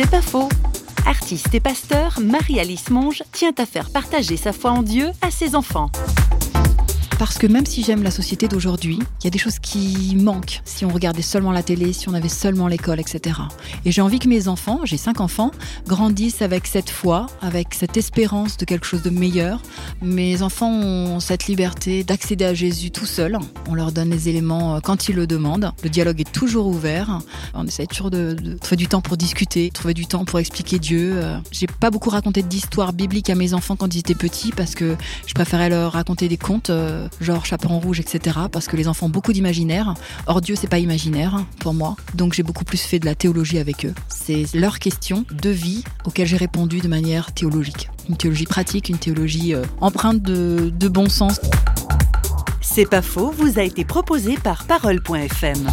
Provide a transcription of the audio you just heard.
C'est pas faux. Artiste et pasteur, Marie-Alice Monge tient à faire partager sa foi en Dieu à ses enfants. Parce que même si j'aime la société d'aujourd'hui, il y a des choses qui manquent si on regardait seulement la télé, si on avait seulement l'école, etc. Et j'ai envie que mes enfants, j'ai cinq enfants, grandissent avec cette foi, avec cette espérance de quelque chose de meilleur. Mes enfants ont cette liberté d'accéder à Jésus tout seuls. On leur donne les éléments euh, quand ils le demandent. Le dialogue est toujours ouvert. On essaie toujours de, de trouver du temps pour discuter, trouver du temps pour expliquer Dieu. Euh, j'ai pas beaucoup raconté d'histoires bibliques à mes enfants quand ils étaient petits parce que je préférais leur raconter des contes euh, genre Chaperon Rouge, etc. Parce que les enfants ont beaucoup d'imaginaire. Or, Dieu, c'est pas imaginaire pour moi. Donc, j'ai beaucoup plus fait de la théologie avec eux. C'est leur question de vie auxquelles j'ai répondu de manière théologique. Une théologie pratique, une théologie euh, empreinte de, de bon sens. C'est pas faux, vous a été proposé par Parole.fm.